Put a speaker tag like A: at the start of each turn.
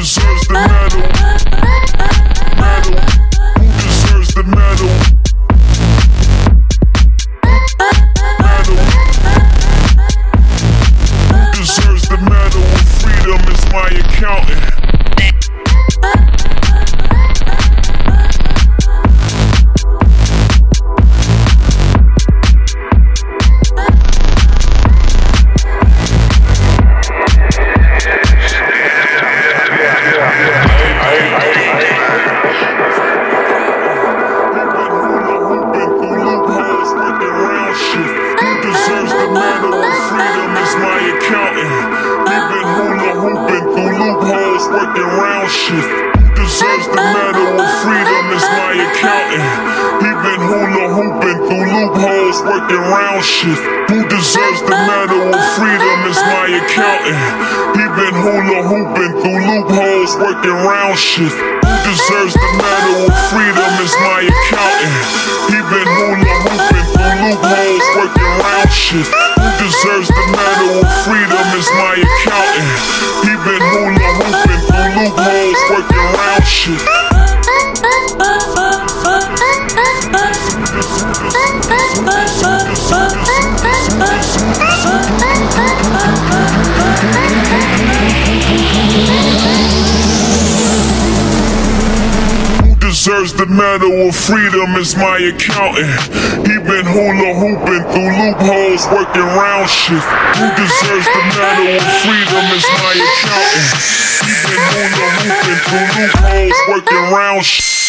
A: deserves the medal? Medal. Who deserves the medal? Medal. Who deserves the medal? Freedom is my accountant. Hoopin through loopholes working round. Who deserves the medal of freedom is my accountant. He been hula hooping through loopholes, working round shit. Who deserves the medal of freedom is my accountant. He been hula hooping through loopholes, working round shit. Who deserves shit. deserves the medal of freedom is my accountant. He been hula hooping through loopholes, working round shit. Who deserves the medal of freedom is my accountant. He been hula hooping through loopholes, working round.